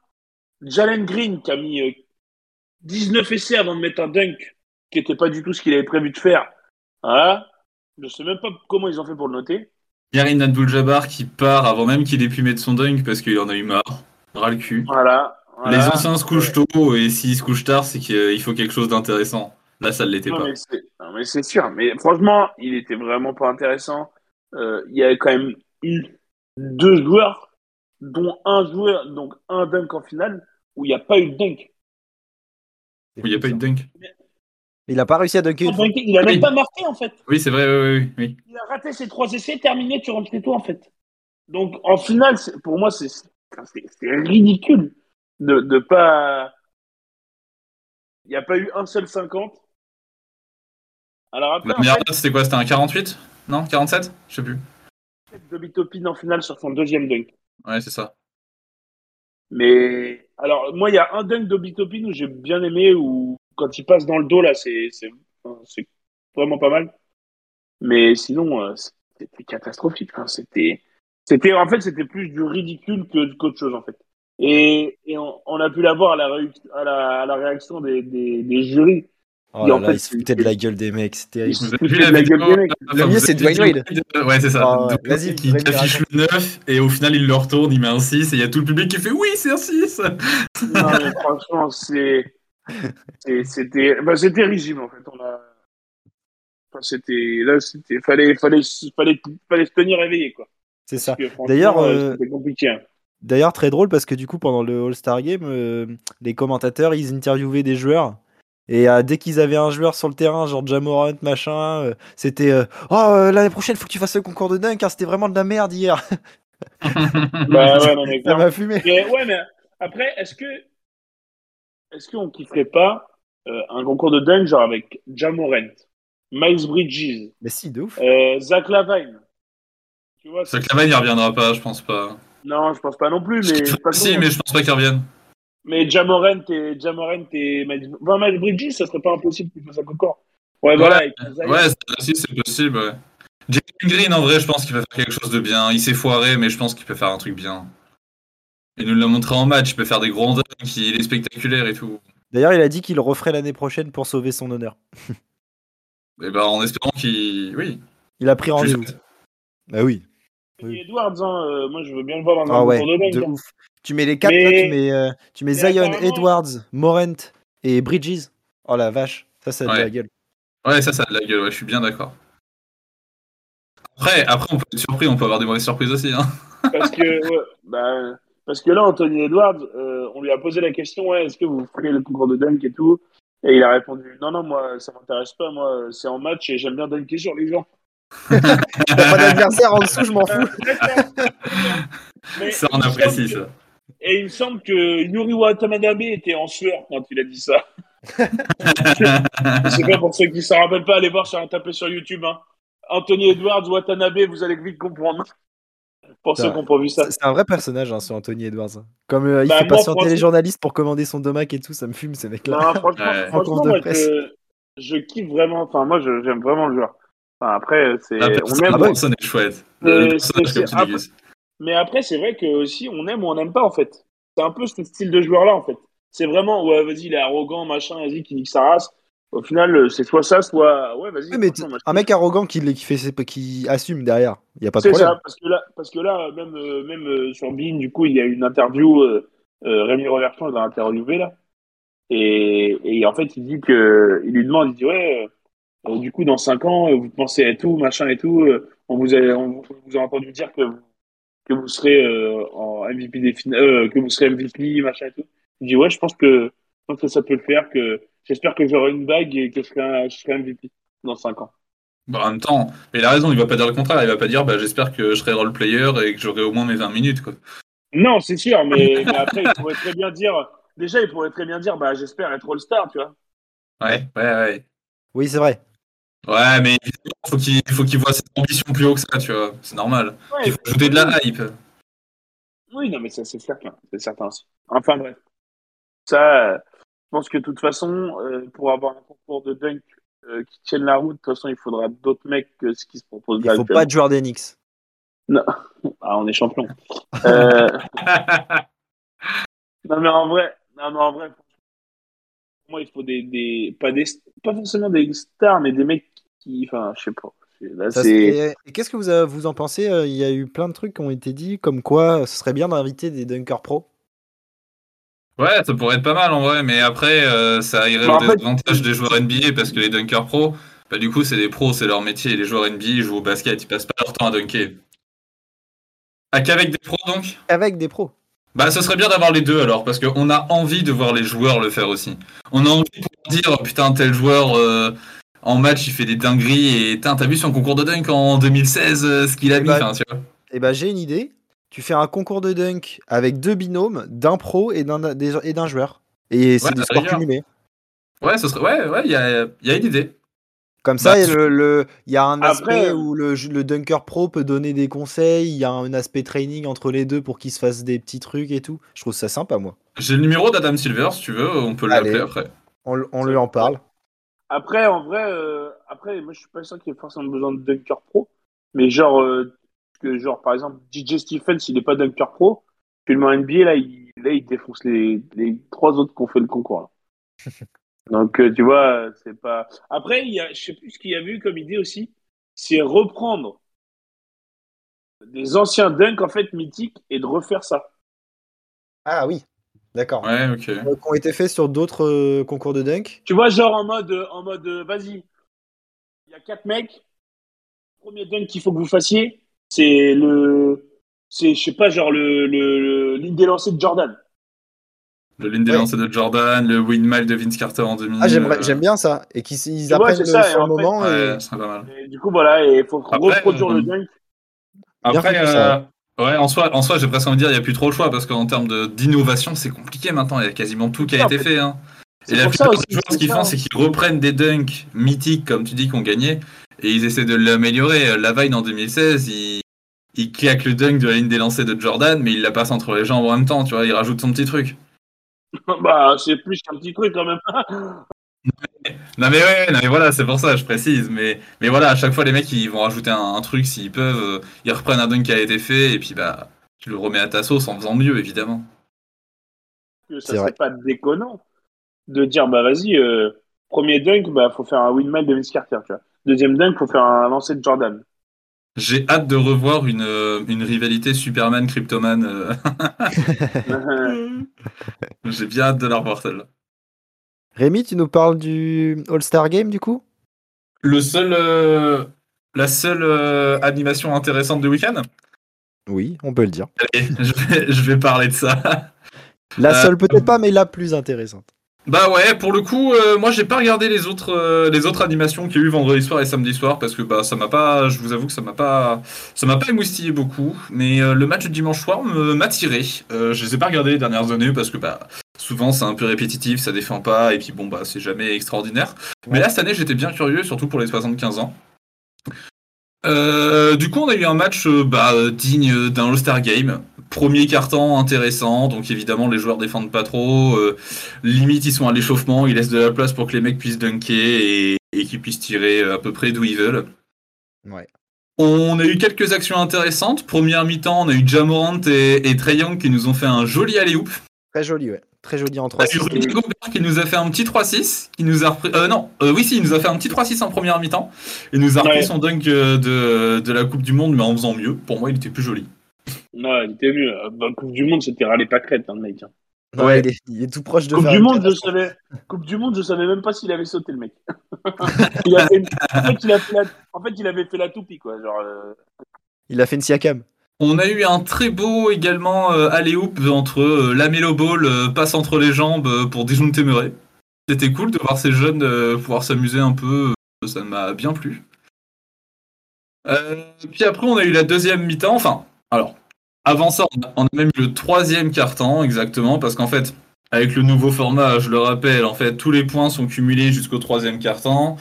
Speaker 3: Jalen Green, qui a mis euh, 19 essais avant de mettre un dunk, qui n'était pas du tout ce qu'il avait prévu de faire. Voilà. Je sais même pas comment ils ont fait pour le noter.
Speaker 2: Yarin Abdul-Jabbar qui part avant même qu'il ait pu mettre son dunk parce qu'il en a eu marre. Ras le cul.
Speaker 3: Voilà. voilà.
Speaker 2: Les anciens se couchent tôt et s'ils se couchent tard, c'est qu'il faut quelque chose d'intéressant. Là, ça ne l'était pas.
Speaker 3: mais c'est- non, mais c'est sûr. Mais franchement, il était vraiment pas intéressant. Euh, il y avait quand même eu deux joueurs, dont un joueur, donc un dunk en finale, où il n'y a pas eu de dunk.
Speaker 2: Il n'y a pas eu de dunk.
Speaker 1: Il a pas réussi à dunker.
Speaker 3: Il
Speaker 1: une fois.
Speaker 3: a même pas marqué, en fait.
Speaker 2: Oui, c'est vrai, oui, oui, oui.
Speaker 3: Il a raté ses trois essais, terminé, tu rentres chez toi, en fait. Donc, en finale, c'est- pour moi, c'est ridicule de ne pas. Il n'y a pas eu un seul 50. Alors après,
Speaker 2: La
Speaker 3: en
Speaker 2: meilleure
Speaker 3: fait,
Speaker 2: note, c'était quoi? C'était un 48 Non 47 Je sais plus.
Speaker 3: Dobby Topin en finale sur son deuxième dunk.
Speaker 2: Ouais, c'est ça.
Speaker 3: Mais alors, moi, il y a un dunk d'Obi Topin où j'ai bien aimé, où quand il passe dans le dos, là, c'est vraiment pas mal. Mais sinon, euh, c'était catastrophique. Enfin, c'était, c'était, en fait, c'était plus du ridicule que qu'autre chose, en fait. Et, et on, on a pu l'avoir à la, à la, à la réaction des, des, des jurys.
Speaker 1: Oh là
Speaker 3: en
Speaker 1: là,
Speaker 3: fait,
Speaker 1: il se foutait de la gueule des mecs, c'est terrible.
Speaker 3: Ils se de la gueule des mecs.
Speaker 1: Le mieux, c'est Dwayne
Speaker 2: vidéo Ouais, c'est ça.
Speaker 1: Ah ouais, vas-y,
Speaker 2: qui affiche le 9 et au final il le retourne, il met un 6 et il y a tout le public qui fait oui, c'est un 6
Speaker 3: Non, mais franchement, c'est- c'était, bah, c'était risible, en fait. On a, enfin, c'était, là, c'était, fallait, fallait, fallait, fallait se tenir éveillé, quoi.
Speaker 1: C'est ça. D'ailleurs,
Speaker 3: euh,
Speaker 1: euh,
Speaker 3: c'était compliqué. hein.
Speaker 1: D'ailleurs, très drôle parce que du coup, pendant le All-Star Game, euh, les commentateurs, ils interviewaient des joueurs. Et euh, dès qu'ils avaient un joueur sur le terrain, genre Jamorant, machin, euh, c'était euh, Oh, euh, l'année prochaine, faut que tu fasses le concours de dunk, car c'était vraiment de la merde hier.
Speaker 3: Bah ouais, non, mais
Speaker 1: Ça m'a fumé.
Speaker 3: Mais ouais, mais après, est-ce que, est-ce qu'on kifferait pas euh, un concours de dunk genre avec Jamorant, Miles Bridges,
Speaker 1: Mais si, de ouf.
Speaker 3: euh, Zach Lavine Tu vois
Speaker 2: Ça, Clavan, il reviendra pas, je pense pas.
Speaker 3: Non, je pense pas non plus, mais toute façon,
Speaker 2: Si, mais je pense pas qu'il revienne.
Speaker 3: mais Jamorant et Jamorant et Miles, enfin, Miles Bridges, ça serait pas impossible qu'il fasse un concours. Ouais, voilà. et puis Zion.
Speaker 2: Ouais, ça aussi, c'est possible, ouais. Green, en vrai, je pense qu'il peut faire quelque chose de bien. Il s'est foiré, mais je pense qu'il peut faire un truc bien. Il nous l'a montré en match, il peut faire des grands dunks, il est spectaculaire et tout.
Speaker 1: D'ailleurs, il a dit qu'il le referait l'année prochaine pour sauver son honneur.
Speaker 2: Et bah, en espérant qu'il. Oui.
Speaker 1: Il a pris rendez-vous. Bah oui.
Speaker 3: Et Edwards, hein, euh, moi je veux bien le voir dans un
Speaker 1: Ah ouais,
Speaker 3: de
Speaker 1: ouf. Tu mets les quatre,
Speaker 3: Mais-
Speaker 1: là, tu mets, euh, tu mets Zion,
Speaker 3: apparemment-
Speaker 1: Edwards, Morant et Bridges. Oh la vache, ça, ça a de
Speaker 2: Ouais.
Speaker 1: la gueule.
Speaker 2: Ouais, ça, ça a de la gueule, ouais, je suis bien d'accord. Après, après, on peut être surpris, on peut avoir des mauvaises surprises aussi. Hein.
Speaker 3: Parce que, ouais, bah, parce que là, Anthony Edwards, euh, on lui a posé la question ouais, est-ce que vous ferez le concours de dunk et tout? Et il a répondu non, non, moi, ça m'intéresse pas. Moi, c'est en match et j'aime bien dunker sur les gens.
Speaker 1: Pas d'adversaire en dessous, je m'en fous.
Speaker 3: Mais
Speaker 2: Ça, on apprécie ça.
Speaker 3: Et il me semble que Yuri Watanabe était en sueur quand il a dit ça. C'est quoi pour ceux qui ne s'en rappellent pas, allez voir sur un tapé sur YouTube. Hein. Anthony Edwards, Watanabe, vous allez vite comprendre. Pour ceux qui n'ont pas vu ça.
Speaker 1: C'est un vrai personnage, hein, ce Anthony Edwards. Comme euh, il
Speaker 3: Bah,
Speaker 1: fait
Speaker 3: moi,
Speaker 1: patienter les journalistes pour commander son domac et tout, ça me fume ces mecs-là.
Speaker 3: Non, franchement,
Speaker 2: Ouais.
Speaker 3: franchement, moi, je, je kiffe vraiment. Enfin, moi, je- j'aime vraiment le joueur. Enfin, après, c'est.
Speaker 2: La personne,
Speaker 3: aime,
Speaker 2: la personne est chouette.
Speaker 3: Euh. Mais après, c'est vrai que aussi, on aime ou on n'aime pas, en fait. C'est un peu ce style de joueur-là, en fait. C'est vraiment, ouais, vas-y, il est arrogant, machin, vas-y, qui nique sa race. Au final, euh, c'est soit ça, soit. Ouais, vas-y.
Speaker 1: Mais
Speaker 3: franchement, moi, je
Speaker 1: un mec arrogant qui, qui, fait, qui assume derrière, il n'y a pas de
Speaker 3: C'est
Speaker 1: problème.
Speaker 3: ça, parce que là, parce que là même, euh, même euh, sur Bean, du coup, il y a une interview, euh, Rémi Reverchon l'a interviewé là, et, et en fait, il dit que, il lui demande, il dit ouais, euh, du coup, dans 5 ans, vous pensez à tout, machin et tout, euh, on vous a, on vous a entendu dire que vous, que vous serez euh, en MVP des fin- euh, que vous serez MVP, machin et tout. Il dit ouais, je pense que, je pense que ça peut le faire, que j'espère que j'aurai une bague et que je serai, un- je serai MVP dans 5 ans.
Speaker 2: Bah, en même temps, mais il a raison, il va pas dire le contraire, il va pas dire bah, j'espère que je serai role player et que j'aurai au moins mes 20 minutes. Quoi.
Speaker 3: Non, c'est sûr, mais, mais après, il pourrait très bien dire. Déjà, il pourrait très bien dire, bah, j'espère être All-Star, tu vois.
Speaker 2: Ouais, ouais, ouais.
Speaker 1: Oui, c'est vrai.
Speaker 2: Ouais, mais évidemment, faut qu'il faut qu'il voit cette ambition plus haut que ça, tu vois. C'est normal.
Speaker 3: Ouais,
Speaker 2: Il faut ajouter de la hype.
Speaker 3: Oui, non, mais ça, c'est certain. C'est certain aussi. Enfin, bref. Ça, pense que de toute façon, euh, pour avoir un concours de dunk euh, qui tienne la route, de toute façon, il faudra d'autres mecs que ce qui se propose
Speaker 1: Il faut pas de joueur d'Enix.
Speaker 3: Ah, on est champion. Euh, non, mais en vrai, non, mais en vrai, pour moi, il faut des, des, pas des, pas forcément des stars, mais des mecs qui, enfin, je sais pas. Là,
Speaker 1: Ça, Et qu'est-ce que vous, vous en pensez Il y a eu plein de trucs qui ont été dit, comme quoi ce serait bien d'inviter des dunkers pro.
Speaker 2: Ouais, ça pourrait être pas mal en vrai, mais après, euh, ça irait
Speaker 3: Bah,
Speaker 2: au
Speaker 3: fait-
Speaker 2: désavantage des joueurs NBA parce que les dunkers pro, bah, du coup, c'est des pros, c'est leur métier. Les joueurs NBA, ils jouent au basket, ils passent pas leur temps à dunker. Ah, qu'avec des pros donc?
Speaker 1: Avec des pros.
Speaker 2: Bah, ce serait bien d'avoir les deux alors, parce qu'on a envie de voir les joueurs le faire aussi. On a envie de pouvoir dire, oh, putain, tel joueur euh, en match, il fait des dingueries et t'as vu son concours de dunk en 2016, euh, ce qu'il a
Speaker 1: Eh
Speaker 2: mis,
Speaker 1: bah,
Speaker 2: tu vois.
Speaker 1: Et ben j'ai une idée. Tu fais un concours de dunk avec deux binômes, d'un pro et d'un des- et d'un joueur. Et c'est
Speaker 2: Ouais, rigueur.
Speaker 1: cumulé.
Speaker 2: Ouais, ce serait, ouais, ouais, il y a, il y a une idée.
Speaker 1: Comme ça,
Speaker 2: Bah,
Speaker 1: il y a le- le- il y a un
Speaker 3: Après,
Speaker 1: aspect
Speaker 3: euh,
Speaker 1: où le, le dunker pro peut donner des conseils, il y a un aspect training entre les deux pour qu'ils se fassent des petits trucs et tout. Je trouve ça sympa, moi.
Speaker 2: J'ai le numéro d'Adam Silver, si tu veux, on peut
Speaker 1: Allez.
Speaker 2: l'appeler après.
Speaker 1: On, on lui en parle.
Speaker 3: Après, en vrai, euh, après, moi, je suis pas sûr qu'il y ait forcément besoin de dunker pro, mais genre, euh, que genre, par exemple, DJ Stephens, il est pas dunker pro, puis le en NBA, là, il, là, il défonce les, les trois autres qui ont fait le concours, là. Donc, euh, tu vois, c'est pas. Après, il y a, je sais plus ce qu'il y a vu comme idée aussi, c'est reprendre des anciens dunks, en fait, mythiques, et de refaire ça.
Speaker 1: Ah oui, d'accord.
Speaker 2: Ouais, ok.
Speaker 1: Euh, Qui ont été faits sur d'autres euh, concours de dunk.
Speaker 3: Tu vois, genre en mode, en mode, vas-y, il y a quatre mecs. Premier dunk qu'il faut que vous fassiez, c'est le, c'est, je sais pas, genre le, le, le ligne des lancers de Jordan.
Speaker 2: Le ligne des
Speaker 1: Ouais.
Speaker 2: lancers de Jordan, le windmill de Vince Carter en demi.
Speaker 1: Ah, j'aimerais-
Speaker 2: euh,
Speaker 1: j'aime bien ça. Et qu'ils ils apprennent
Speaker 3: ça,
Speaker 1: sur le moment.
Speaker 2: Ouais,
Speaker 1: et-
Speaker 2: ce serait pas mal.
Speaker 3: Et du coup, voilà, et il faut
Speaker 2: Après,
Speaker 3: reproduire
Speaker 2: euh,
Speaker 3: le dunk.
Speaker 2: Après, euh, ouais, en soi, en soi j'ai presque envie de dire, il n'y a plus trop le choix parce qu'en termes de- d'innovation, c'est compliqué maintenant. Il y a quasiment tout qui a
Speaker 3: Non,
Speaker 2: été fait. Hein. Et la plupart des joueurs, ce qu'ils font, c'est qu'ils reprennent des dunks mythiques, comme tu dis, qu'on gagnait, et ils essaient de l'améliorer. Lavine en 2016, il, il claque le dunk de la ligne des lancers de Jordan, mais il la passe entre les jambes en même temps, tu vois, il rajoute son petit truc.
Speaker 3: bah, c'est plus qu'un petit truc quand même.
Speaker 2: Non mais ouais, non mais voilà, c'est pour ça, je précise. Mais, mais voilà, à chaque fois, les mecs, ils vont rajouter un, un truc s'ils peuvent. euh, ils reprennent un dunk qui a été fait, et puis bah, tu le remets à ta sauce en faisant mieux, évidemment.
Speaker 3: que ça serait pas déconnant de dire, bah, vas-y, euh, premier dunk, bah, faut faire un windmill de Vince Carter, tu vois. Deuxième dunk, faut faire un lancer de Jordan.
Speaker 2: J'ai hâte de revoir une, euh, une rivalité Superman-Cryptoman. euh, J'ai bien hâte de la revoir celle-là.
Speaker 1: Rémi, tu nous parles du All-Star Game du coup?
Speaker 2: Le seul, euh, la seule euh, animation intéressante du week-end?
Speaker 1: Oui, on peut le dire.
Speaker 2: Allez, je vais, je vais parler de ça.
Speaker 1: La
Speaker 2: Euh,
Speaker 1: seule peut-être pas, mais la plus intéressante.
Speaker 2: Bah ouais, pour le coup, euh, moi j'ai pas regardé les autres, euh, les autres animations qu'il y a eu vendredi soir et samedi soir parce que bah ça m'a pas, je vous avoue que ça m'a pas, ça m'a pas émoustillé beaucoup. Mais euh, le match du dimanche soir me- m'a tiré. Je les ai pas regardés les dernières années parce que bah Souvent, c'est un peu répétitif, ça défend pas, et puis bon, bah, c'est jamais extraordinaire. Mais là, cette année, j'étais bien curieux, surtout pour les 75 ans. Du coup, on a eu un match bah, digne d'un All-Star Game. Premier carton intéressant, donc évidemment les joueurs défendent pas trop. Euh, limite, ils sont à l'échauffement, ils laissent de la place pour que les mecs puissent dunker et, et qu'ils puissent tirer à peu près d'où ils veulent.
Speaker 1: Ouais.
Speaker 2: On a eu quelques actions intéressantes. Première mi-temps, on a eu Jamorant et, et Trey Young qui nous ont fait un joli alley-oop.
Speaker 1: Très joli, ouais. Très joli en
Speaker 2: On a
Speaker 1: 3
Speaker 2: eu Rudy Gobert qui nous a fait un petit 3-6, qui nous a repris... euh, non, euh, oui si, il nous a fait un petit 3-6 en première mi-temps. Il nous a repris
Speaker 3: Ouais.
Speaker 2: son dunk de, de la Coupe du Monde, mais en faisant mieux. Pour moi, il était plus joli.
Speaker 3: Non, il était mieux. Bah, Coupe du Monde, c'était râler pas crête, hein, le mec. hein.
Speaker 1: Non,
Speaker 2: Ouais.
Speaker 1: il, est, il est tout proche de
Speaker 3: Coupe
Speaker 1: faire
Speaker 3: du Monde, je savais. Coupe du Monde, je savais même pas s'il avait sauté le mec. il une- en, fait, il a fait la... en fait, il avait fait la toupie, quoi. Genre, euh,
Speaker 1: Il a fait une Siakam.
Speaker 2: On a eu un très beau également euh, alley-oop entre euh, la Melo Ball, euh, passe entre les jambes euh, pour Dijon Temeray. C'était cool de voir ces jeunes euh, pouvoir s'amuser un peu, euh, ça m'a bien plu. Euh, puis après, on a eu la deuxième mi-temps. Enfin, alors, avant ça, on a, même eu le troisième quart-temps, exactement, parce qu'en fait, avec le nouveau format, je le rappelle, en fait, tous les points sont cumulés jusqu'au troisième quart-temps.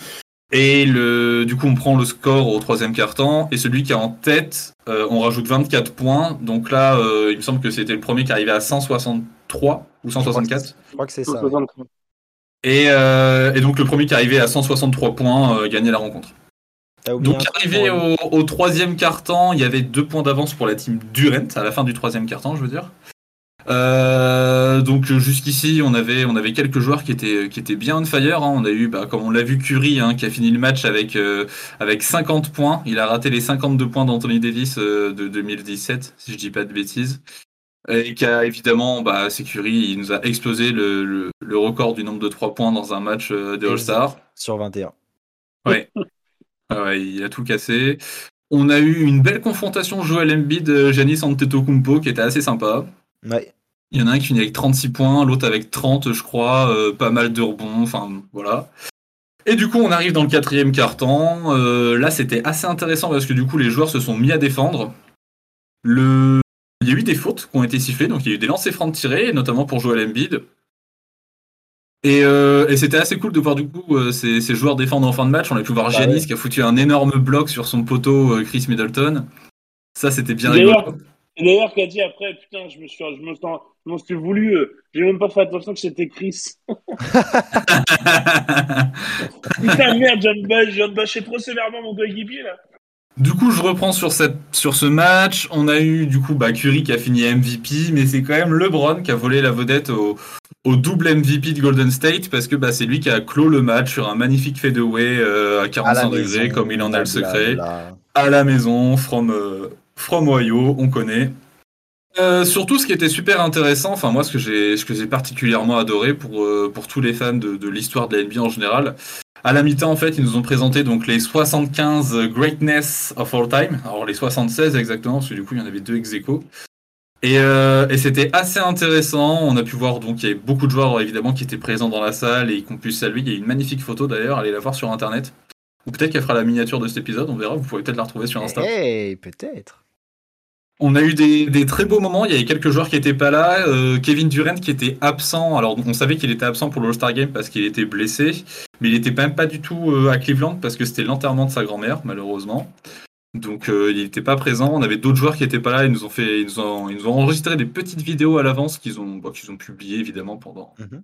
Speaker 2: Et le, du coup, on prend le score au troisième quart-temps, et celui qui est en tête, euh, on rajoute 24 points. Donc là, euh, il me semble que c'était le premier qui arrivait à 163 ou 164.
Speaker 1: Je crois que c'est ça. ouais.
Speaker 3: 63.
Speaker 2: Et, euh, et donc le premier qui arrivait à 163 points euh, gagnait la rencontre. Donc arrivé au, au troisième quart-temps, il y avait deux points d'avance pour la team Durant à la fin du troisième quart-temps, je veux dire. Euh, donc jusqu'ici, on avait, on avait quelques joueurs qui étaient, qui étaient bien on fire. hein. On a eu, bah, comme on l'a vu, Curry hein, qui a fini le match avec, euh, avec 50 points. Il a raté les 52 points d'Anthony Davis euh, de 2017, si je dis pas de bêtises. Et qui a évidemment, bah, c'est Curry, il nous a explosé le, le, le record du nombre de 3 points dans un match de All-Star.
Speaker 1: Sur 21.
Speaker 2: Ouais. Ouais, il a tout cassé. On a eu une belle confrontation Joel Embiid, euh, Giannis Antetokounmpo qui était assez sympa.
Speaker 1: Ouais.
Speaker 2: Il y en a un qui finit avec 36 points, l'autre avec 30, je crois, euh, pas mal de rebonds, enfin voilà. Et du coup, on arrive dans le quatrième quart-temps. Euh, là, c'était assez intéressant parce que du coup, les joueurs se sont mis à défendre. Le... Il y a eu des fautes qui ont été sifflées, donc il y a eu des lancers francs tirés, notamment pour Joel Embiid. Et, euh, et c'était assez cool de voir du coup euh, ces, ces joueurs défendre en fin de match. On a pu voir Giannis
Speaker 1: ouais.
Speaker 2: qui a foutu un énorme bloc sur son poteau euh, Chris Middleton. Ça, c'était bien rigolo.
Speaker 3: D'ailleurs, qui a dit après, putain, je me suis, je me sens, je m'en suis voulu, j'ai même pas fait attention que c'était Chris. Putain, merde, je viens de bâcher trop sévèrement mon coéquipier, là.
Speaker 2: Du coup, je reprends sur, cette, sur ce match. On a eu du coup bah, Curry qui a fini MVP, mais c'est quand même LeBron qui a volé la vedette au, au double MVP de Golden State parce que bah, c'est lui qui a clos le match sur un magnifique fadeaway euh, à
Speaker 1: À la
Speaker 2: 45 degrés,
Speaker 1: maison,
Speaker 2: comme il en a le secret. À la maison, from, euh, from Ohio, on connaît. Euh, surtout, ce qui était super intéressant, enfin moi, ce que j'ai, ce que j'ai particulièrement adoré pour, euh, pour tous les fans de, de l'histoire de la NBA en général, à la mi-temps, en fait, ils nous ont présenté donc les 75 Greatness of All Time. Alors les 76 exactement, parce que du coup, il y en avait deux ex aequo. Et, euh, et c'était assez intéressant. On a pu voir donc il y avait beaucoup de joueurs évidemment qui étaient présents dans la salle et qu'on puisse saluer. Il y a une magnifique photo d'ailleurs, allez la voir sur internet. Ou peut-être qu'elle fera la miniature de cet épisode, on verra. Vous pourrez peut-être la retrouver sur Insta.
Speaker 1: Hey, peut-être.
Speaker 2: On a eu des, des très beaux moments. Il y avait quelques joueurs qui étaient pas là. Euh, Kevin Durant qui était absent. Alors on savait qu'il était absent pour le All-Star Game parce qu'il était blessé, mais il était même pas du tout euh, à Cleveland parce que c'était l'enterrement de sa grand-mère malheureusement. Donc euh, il n'était pas présent. On avait d'autres joueurs qui étaient pas là. Ils nous ont fait, ils nous ont, ils nous ont enregistré des petites vidéos à l'avance qu'ils ont, bon, qu'ils ont publiées évidemment pendant
Speaker 1: Mhm.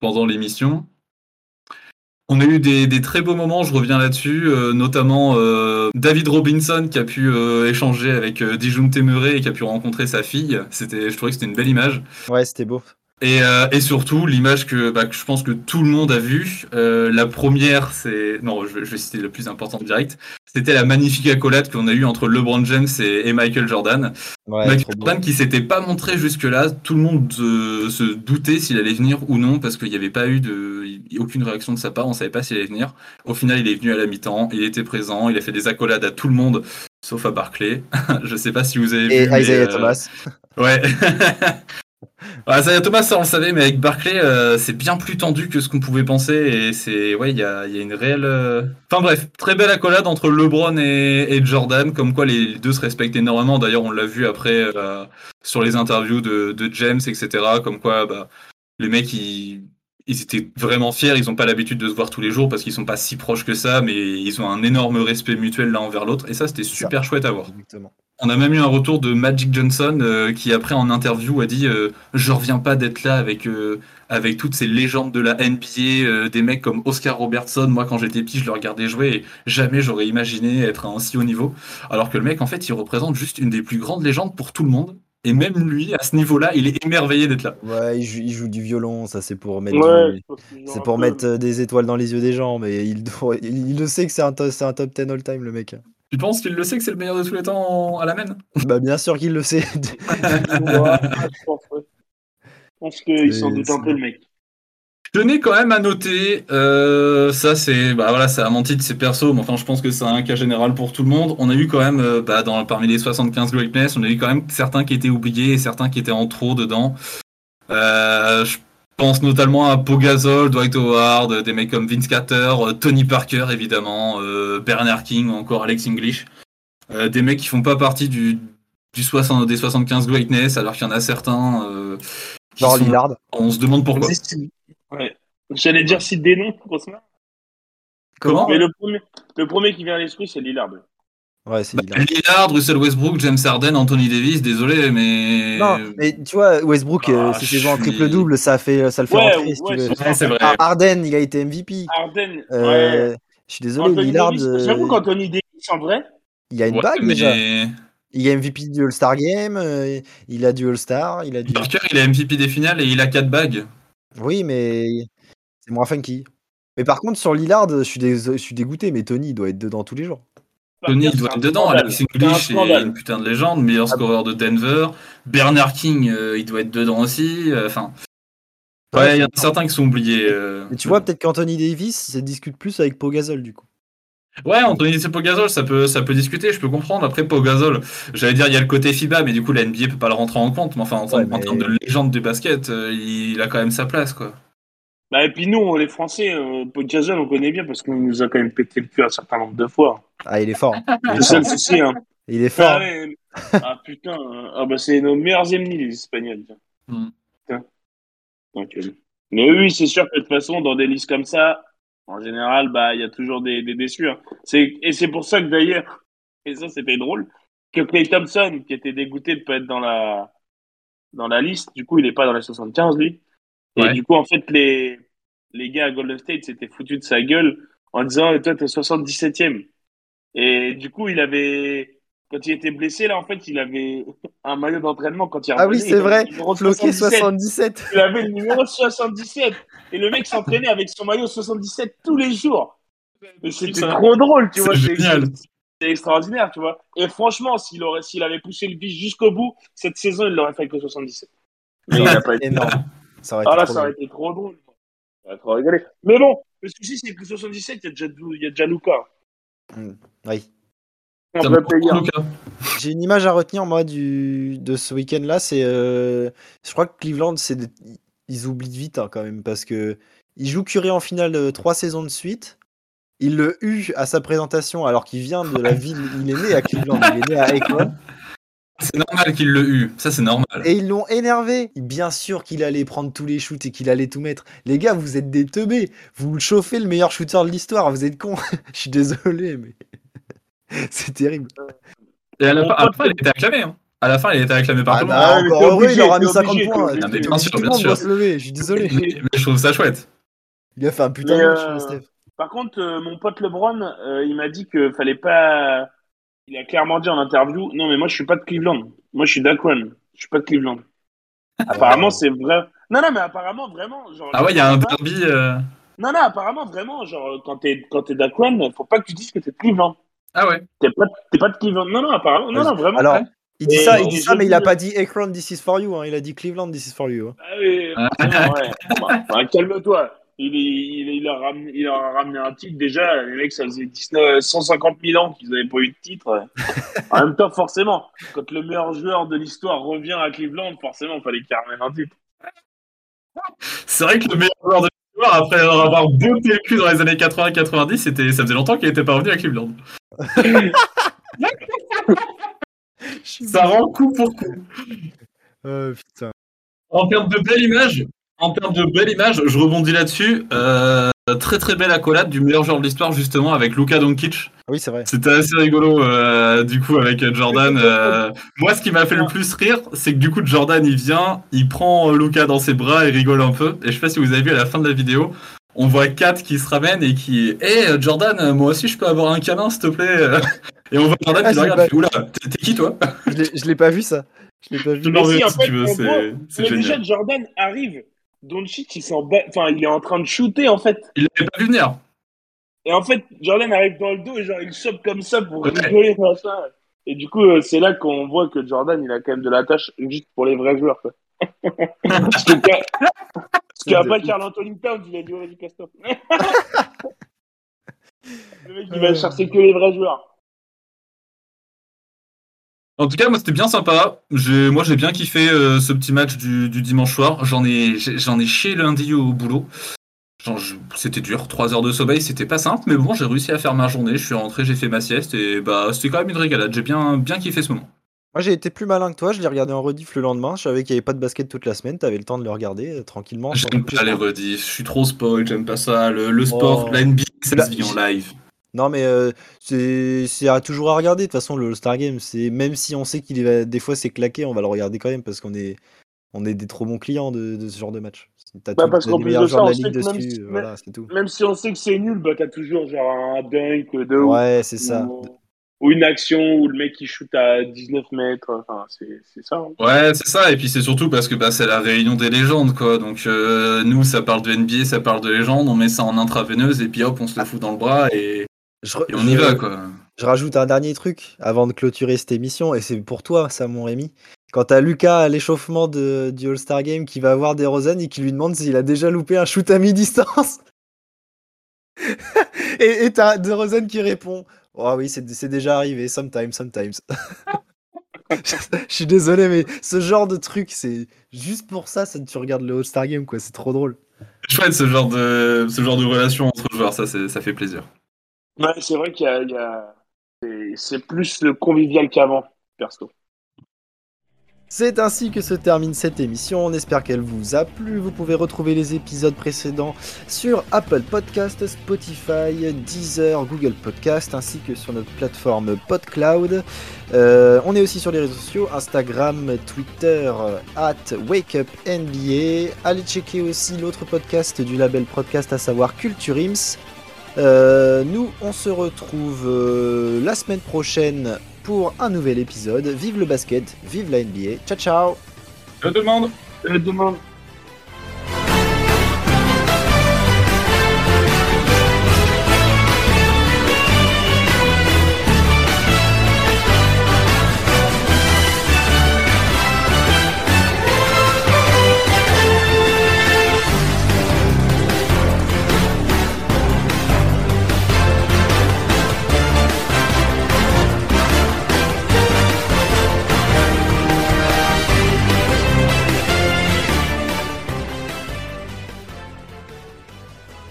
Speaker 2: pendant l'émission. On a eu des, des très beaux moments, je reviens là-dessus, euh, notamment euh, David Robinson qui a pu euh, échanger avec Dijon Temeré et qui a pu rencontrer sa fille. C'était, je trouvais que c'était une belle image.
Speaker 1: Ouais, c'était beau.
Speaker 2: Et, euh, et surtout, l'image que, bah, que je pense que tout le monde a vue, euh, la première, c'est... Non, je vais, je vais citer le plus important direct. C'était la magnifique accolade qu'on a eue entre LeBron James et, et Michael Jordan.
Speaker 1: Ouais,
Speaker 2: Michael. Jordan qui s'était pas montré jusque-là, tout le monde euh, se doutait s'il allait venir ou non parce qu'il n'y avait pas eu de, aucune réaction de sa part, on savait pas s'il allait venir. Au final, il est venu à la mi-temps, il était présent, il a fait des accolades à tout le monde, sauf à Barclay. Je sais pas si vous avez
Speaker 1: Et
Speaker 2: vu.
Speaker 1: Isaiah
Speaker 2: euh,
Speaker 1: Thomas.
Speaker 2: Ouais. Ouais, Isaiah Thomas, ça on le savait, mais avec Barclay, euh, c'est bien plus tendu que ce qu'on pouvait penser et c'est, ouais, il y a, il y a une réelle. euh, Enfin bref, très belle accolade entre LeBron et, et Jordan, comme quoi les deux se respectent énormément. D'ailleurs, on l'a vu après euh, sur les interviews de, de James, etc. Comme quoi, bah, Les mecs, ils, ils étaient vraiment fiers. Ils n'ont pas l'habitude de se voir tous les jours parce qu'ils sont pas si proches que ça, mais ils ont un énorme respect mutuel l'un envers l'autre. Et ça, c'était super chouette à voir.
Speaker 1: Exactement.
Speaker 2: On a même eu un retour de Magic Johnson euh, qui après en interview a dit euh, je reviens pas d'être là avec euh, avec toutes ces légendes de la NBA, euh, des mecs comme Oscar Robertson. Moi quand j'étais petit je le regardais jouer et jamais j'aurais imaginé être à un si haut niveau. Alors que le mec en fait il représente juste une des plus grandes légendes pour tout le monde. Et même lui à ce niveau-là il est émerveillé d'être là.
Speaker 1: Ouais, il joue, il joue du violon, ça c'est pour mettre,
Speaker 3: Ouais,
Speaker 1: du-
Speaker 3: je pense qu'ils ont
Speaker 1: c'est
Speaker 3: un
Speaker 1: pour
Speaker 3: peu-
Speaker 1: mettre des étoiles dans les yeux des gens, mais il, doit- il, il le sait que c'est un, to- c'est un top 10 all time le mec.
Speaker 2: Tu penses qu'il le sait que c'est le meilleur de tous les temps à la main?
Speaker 1: Bah bien sûr qu'il le sait.
Speaker 3: Je pense, ouais. Je pense qu'il s'en doute un peu, le mec.
Speaker 2: Je tenais quand même à noter, euh, ça c'est, bah voilà, c'est à mon titre, c'est perso, mais enfin je pense que c'est un cas général pour tout le monde. On a eu quand même, euh, bah, dans, parmi les 75 greatness, on a eu quand même certains qui étaient oubliés et certains qui étaient en trop dedans. Euh, je pense notamment à Pogazol, Dwight Howard, des mecs comme Vince Carter, euh, Tony Parker évidemment, euh, Bernard King ou encore Alex English. Euh, des mecs qui font pas partie du, du 60, des 75 greatness, alors qu'il y en a certains. euh,
Speaker 1: Genre
Speaker 2: sont-
Speaker 1: Lillard.
Speaker 2: On se demande pourquoi.
Speaker 3: Ouais. J'allais dire cite des noms.
Speaker 2: Comment?
Speaker 3: Mais le premier, le premier qui vient à l'esprit, c'est Lillard.
Speaker 1: Ouais, c'est
Speaker 2: Bah,
Speaker 1: Lillard.
Speaker 2: Russell Westbrook, James Harden, Anthony Davis, désolé, mais.
Speaker 1: Non, mais tu vois, Westbrook, euh,
Speaker 2: Ah,
Speaker 1: ses
Speaker 2: je
Speaker 1: saisons en triple-double, ça, fait, ça le fait
Speaker 3: Ouais,
Speaker 1: rentrer, si
Speaker 3: ouais,
Speaker 1: tu veux.
Speaker 3: c'est
Speaker 2: Ouais, c'est vrai.
Speaker 1: Ah, Harden, il a été MVP.
Speaker 3: Harden,
Speaker 1: Euh,
Speaker 3: ouais.
Speaker 1: Je suis désolé,
Speaker 3: Anthony
Speaker 1: Lillard, euh,
Speaker 3: J'avoue qu'Anthony Davis, en vrai,
Speaker 1: il a une
Speaker 2: Ouais,
Speaker 1: bague
Speaker 2: mais
Speaker 1: déjà. Il est MVP du All-Star Game, euh, il a du All-Star, il a du...
Speaker 2: Parker, il a MVP des finales et il a 4 bagues.
Speaker 1: Oui, mais c'est moins funky. Mais par contre, sur Lillard, je suis, je suis dégoûté, mais Tony il doit être dedans tous les jours.
Speaker 2: Tony, il doit être dedans. Alex English,
Speaker 3: scandale.
Speaker 2: une putain de légende. Meilleur
Speaker 1: Ah
Speaker 2: scoreur de Denver. Bernard King, euh, il doit être dedans aussi. euh, Enfin.
Speaker 1: Ouais,
Speaker 2: ouais, il y en a certains qui sont oubliés. euh.
Speaker 1: Mais tu vois, peut-être qu'Anthony Davis se discute plus avec Pogazol, du coup.
Speaker 2: Ouais, Anthony c'est Pogazol, ça peut, ça peut discuter, je peux comprendre. Après, Pogazol, j'allais dire, il y a le côté FIBA, mais du coup, la NBA peut pas le rentrer en compte. Mais enfin, en,
Speaker 1: Ouais,
Speaker 2: en
Speaker 1: mais-
Speaker 2: termes de légende du basket, euh, il a quand même sa place, quoi.
Speaker 3: Bah, et puis nous, les Français, euh, on connaît bien parce qu'on nous a quand même pété le cul un certain nombre de fois.
Speaker 1: Ah, il est fort. Il est
Speaker 3: C'est ça le souci, hein.
Speaker 1: Il est fort.
Speaker 3: Ah, ouais. Ah, putain. euh, Ah, bah, c'est nos meilleurs ennemis, les Espagnols. tiens.
Speaker 2: Mm.
Speaker 3: Putain. Donc, euh, Mais oui, c'est sûr que de toute façon, dans des listes comme ça, en général, bah, il y a toujours des, des déçus. hein. C'est, et c'est pour ça que d'ailleurs, et ça, c'était drôle, que Clay Thompson, qui était dégoûté de pas être dans la, dans la liste, du coup, il est pas dans les 75, lui. Et
Speaker 2: Ouais.
Speaker 3: du coup, en fait, les, les gars à Golden State s'étaient foutus de sa gueule en disant, et toi, t'es 77e. Et du coup, il avait, quand il était blessé, là, en fait, il avait un maillot d'entraînement quand il
Speaker 1: Ah oui, c'est vrai. Floqué
Speaker 3: 77.
Speaker 1: 77.
Speaker 3: Il avait le numéro 77. Et le mec s'entraînait avec son maillot 77 tous les jours. C'était trop drôle, tu vois. C'est
Speaker 2: génial.
Speaker 3: c'est extraordinaire, tu vois. Et franchement, s'il aurait, s'il avait poussé le vice jusqu'au bout, cette saison, il l'aurait fait avec le 77. Mais il n'a pas été.
Speaker 1: Énorme. Ça aurait été
Speaker 3: Ah là,
Speaker 1: trop
Speaker 3: ça aurait été trop drôle. Trop rigoler. Mais bon, le souci, c'est que le 77, il y a déjà, il y a déjà Luca.
Speaker 1: Oui.
Speaker 3: Payer.
Speaker 2: Luka.
Speaker 1: J'ai une image à retenir, moi, du... de ce week-end-là. C'est, euh, Je crois que Cleveland, c'est des- ils oublient vite hein, quand même, parce que ils jouent Curry en finale euh, trois saisons de suite. Il le eut à sa présentation alors qu'il vient de la ville. Il est né à Cleveland, il est né à Akron.
Speaker 2: C'est normal qu'il l'ait eu. Ça, c'est normal.
Speaker 1: Et ils l'ont énervé. Bien sûr qu'il allait prendre tous les shoots et qu'il allait tout mettre. Les gars, vous êtes des teubés. Vous chauffez le meilleur shooter de l'histoire. Vous êtes cons. Je suis désolé, mais c'est terrible.
Speaker 2: Et à la, fin, à la
Speaker 3: pote-
Speaker 2: fin, il était acclamé. hein. À la fin, il était acclamé par
Speaker 1: Ah
Speaker 2: tout le
Speaker 1: bah,
Speaker 2: monde.
Speaker 3: Ah,
Speaker 1: encore
Speaker 3: t'es
Speaker 1: heureux, il aura mis 50
Speaker 3: obligé,
Speaker 1: points.
Speaker 2: Ah, mais bien sûr,
Speaker 1: le
Speaker 2: bien sûr.
Speaker 1: doit se lever. Je suis désolé.
Speaker 2: Mais, mais je trouve ça chouette.
Speaker 1: Il a fait un putain de match,
Speaker 3: euh,
Speaker 1: le Steph.
Speaker 3: Par contre, euh, mon pote LeBron, euh, il m'a dit que fallait pas. Il a clairement dit en interview Non, mais moi, je suis pas de Cleveland. Moi, je suis d'Akron. Je suis pas de Cleveland. Apparemment, c'est vrai. Non, non, mais apparemment, vraiment. Genre,
Speaker 2: Ah ouais, il y a un derby. euh,
Speaker 3: Non, non, apparemment, vraiment. Genre, quand t'es quand t'es d'Akron, faut pas que tu dises que t'es de Cleveland.
Speaker 2: Ah ouais.
Speaker 3: T'es pas, t'es pas de Cleveland. Non, non, apparemment. Non, non, vraiment.
Speaker 1: Alors,
Speaker 2: ouais.
Speaker 1: il dit
Speaker 3: Et
Speaker 1: ça, il dit
Speaker 3: mais
Speaker 1: ça, mais il a pas dit Akron, this is for you. hein. Il a dit Cleveland, this is for you. hein.
Speaker 3: Ah oui, ouais. Bah, bah, calme-toi. Il, il, a ramené, il a ramené un titre déjà. Les mecs, ça faisait 19, 150 000 ans qu'ils n'avaient pas eu de titre. en même temps, forcément, quand le meilleur joueur de l'histoire revient à Cleveland, forcément, il fallait qu'il ramène un titre.
Speaker 2: C'est vrai que le meilleur joueur de l'histoire, après avoir botté le cul dans les années 80-90, c'était, ça faisait longtemps qu'il n'était pas revenu à Cleveland. Ça rend coup pour coup.
Speaker 1: Euh, putain.
Speaker 2: En termes de belle image, en termes de belle image, je rebondis là-dessus. Euh, très très belle accolade du meilleur joueur de l'histoire justement avec Luka Doncic.
Speaker 1: Oui, c'est vrai.
Speaker 2: C'était assez rigolo euh, du coup avec Jordan. Euh, moi, ce qui m'a fait le plus rire, c'est que du coup Jordan il vient, il prend Luka dans ses bras et rigole un peu. Et je sais pas si vous avez vu à la fin de la vidéo, on voit Kat qui se ramène et qui est Hé Jordan, moi aussi je peux avoir un câlin s'il te plaît Et on voit Jordan
Speaker 1: Ah,
Speaker 2: qui le regarde,
Speaker 1: pas-
Speaker 2: Oula, t'es t'es qui toi?
Speaker 1: Je l'ai- Je l'ai pas vu ça. Je l'ai pas vu.
Speaker 2: Je
Speaker 3: Mais si, en
Speaker 2: si
Speaker 3: fait,
Speaker 2: tu veux, c'est
Speaker 3: mais déjà,
Speaker 2: génial.
Speaker 3: Jordan arrive. Doncic, il s'en bat. Enfin, il est en train de shooter, en fait.
Speaker 2: Il l'avait pas vu venir.
Speaker 3: Et en fait, Jordan arrive dans le dos et genre, il chope comme ça pour
Speaker 2: Ouais.
Speaker 3: rigoler, machin. Et du coup, euh, c'est là qu'on voit que Jordan, il a quand même de la tâche juste pour les vrais joueurs, quoi. Parce que- Parce qu'après Carl Anthony Towns, il a dit, vas-y, casse-toi. Le mec, il va
Speaker 1: Euh.
Speaker 3: chercher que les vrais joueurs.
Speaker 2: En tout cas, moi, c'était bien sympa. Moi, j'ai bien kiffé euh, ce petit match du, du dimanche soir. J'en ai, j'en ai chié lundi au boulot. C'était dur, 3 heures de sommeil, c'était pas simple, mais bon, j'ai réussi à faire ma journée. Je suis rentré, j'ai fait ma sieste et bah, c'était quand même une régalade. J'ai bien, bien kiffé ce moment.
Speaker 1: Moi, j'ai été plus malin que toi. Je l'ai regardé en rediff le lendemain. Je savais qu'il n'y avait pas de basket toute la semaine. T'avais le temps de le regarder euh, tranquillement.
Speaker 2: J'aime pas les rediffs, je suis trop spoil, j'aime pas ça. Le, le sport,
Speaker 1: Oh.
Speaker 2: la NBA, ça se vit en live.
Speaker 1: Non, mais euh, c'est c'est à toujours à regarder. De toute façon, le All-Star Game, c'est même si on sait qu'il est des fois c'est claqué, on va le regarder quand même parce qu'on est on est des trop bons clients de, de ce genre de match. T'as
Speaker 3: Bah,
Speaker 1: tout-
Speaker 3: parce qu'en plus de ça, on sait que même
Speaker 1: dessus.
Speaker 3: si-
Speaker 1: Voilà, c'est tout.
Speaker 3: Même si on sait que c'est nul, bah, t'as toujours genre un dunk de ouf.
Speaker 1: Ouais, c'est ça.
Speaker 3: Ou, ou une action où le mec il shoot à 19 mètres. Enfin, c'est c'est ça. hein.
Speaker 2: Ouais, c'est ça, et puis c'est surtout parce que bah, c'est la réunion des légendes, quoi. Donc euh, nous, ça parle de NBA, ça parle de légendes, on met ça en intraveineuse et puis hop, on se la fout dans le bras et,
Speaker 1: Je, re-
Speaker 2: et on y va, quoi.
Speaker 1: Je rajoute un dernier truc avant de clôturer cette émission, et c'est pour toi, ça, mon Rémi. Quand t'as Lucas à l'échauffement de- du All-Star Game qui va voir DeRozan et qui lui demande s'il a déjà loupé un shoot à mi-distance. et t'as DeRozan qui répond Oh oui, c'est déjà arrivé, sometimes, sometimes. Je suis désolé, mais ce genre de truc, c'est juste pour ça, ça, tu regardes le All-Star Game, quoi, c'est trop drôle.
Speaker 2: Chouette ce genre de, ce genre de relation entre joueurs, ça, ça fait plaisir.
Speaker 3: C'est vrai qu'il y a. c'est- plus le convivial qu'avant, perso.
Speaker 1: C'est ainsi que se termine cette émission. On espère qu'elle vous a plu. Vous pouvez retrouver les épisodes précédents sur Apple Podcast, Spotify, Deezer, Google Podcast, ainsi que sur notre plateforme PodCloud. Euh, on est aussi sur les réseaux sociaux Instagram, Twitter, at WakeUpNBA. Allez checker aussi l'autre podcast du label podcast, à savoir Culture Ims. Euh, nous, on se retrouve euh, la semaine prochaine pour un nouvel épisode. Vive le basket, vive la NBA. Ciao ciao
Speaker 2: Je demande
Speaker 3: Euh, demain.